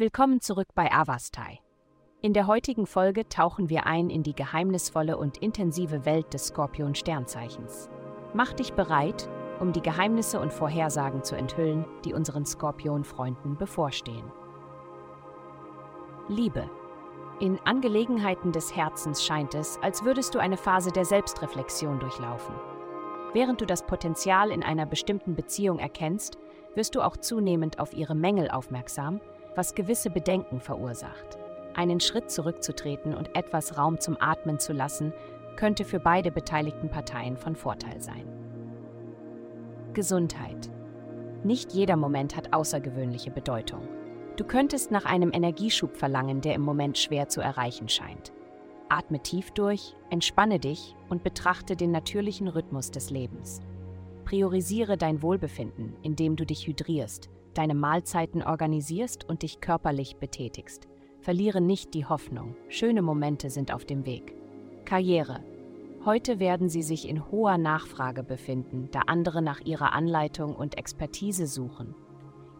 Willkommen zurück bei Avastai. In der heutigen Folge tauchen wir ein in die geheimnisvolle und intensive Welt des Skorpion-Sternzeichens. Mach dich bereit, um die Geheimnisse und Vorhersagen zu enthüllen, die unseren Skorpion-Freunden bevorstehen. Liebe. In Angelegenheiten des Herzens scheint es, als würdest du eine Phase der Selbstreflexion durchlaufen. Während du das Potenzial in einer bestimmten Beziehung erkennst, wirst du auch zunehmend auf ihre Mängel aufmerksam, was gewisse Bedenken verursacht. Einen Schritt zurückzutreten und etwas Raum zum Atmen zu lassen, könnte für beide beteiligten Parteien von Vorteil sein. Gesundheit. Nicht jeder Moment hat außergewöhnliche Bedeutung. Du könntest nach einem Energieschub verlangen, der im Moment schwer zu erreichen scheint. Atme tief durch, entspanne dich und betrachte den natürlichen Rhythmus des Lebens. Priorisiere dein Wohlbefinden, indem du dich hydrierst, deine Mahlzeiten organisierst und dich körperlich betätigst. Verliere nicht die Hoffnung. Schöne Momente sind auf dem Weg. Karriere. Heute werden Sie sich in hoher Nachfrage befinden, da andere nach Ihrer Anleitung und Expertise suchen.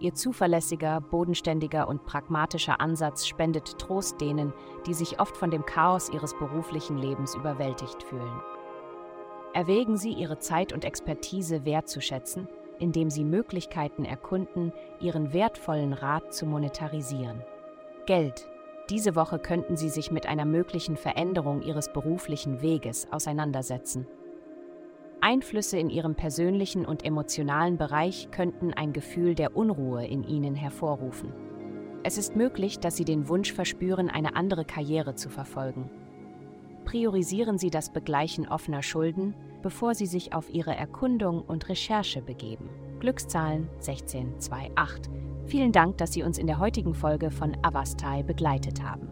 Ihr zuverlässiger, bodenständiger und pragmatischer Ansatz spendet Trost denen, die sich oft von dem Chaos ihres beruflichen Lebens überwältigt fühlen. Erwägen Sie, Ihre Zeit und Expertise wertzuschätzen, indem Sie Möglichkeiten erkunden, Ihren wertvollen Rat zu monetarisieren. Geld. Diese Woche könnten Sie sich mit einer möglichen Veränderung Ihres beruflichen Weges auseinandersetzen. Einflüsse in ihrem persönlichen und emotionalen Bereich könnten ein Gefühl der Unruhe in ihnen hervorrufen. Es ist möglich, dass sie den Wunsch verspüren, eine andere Karriere zu verfolgen. Priorisieren Sie das Begleichen offener Schulden, bevor Sie sich auf Ihre Erkundung und Recherche begeben. Glückszahlen 1628. Vielen Dank, dass Sie uns in der heutigen Folge von Avastai begleitet haben.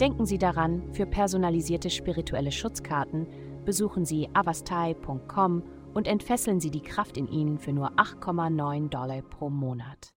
Denken Sie daran, für personalisierte spirituelle Schutzkarten besuchen Sie avastai.com und entfesseln Sie die Kraft in Ihnen für nur 8,9 Dollar pro Monat.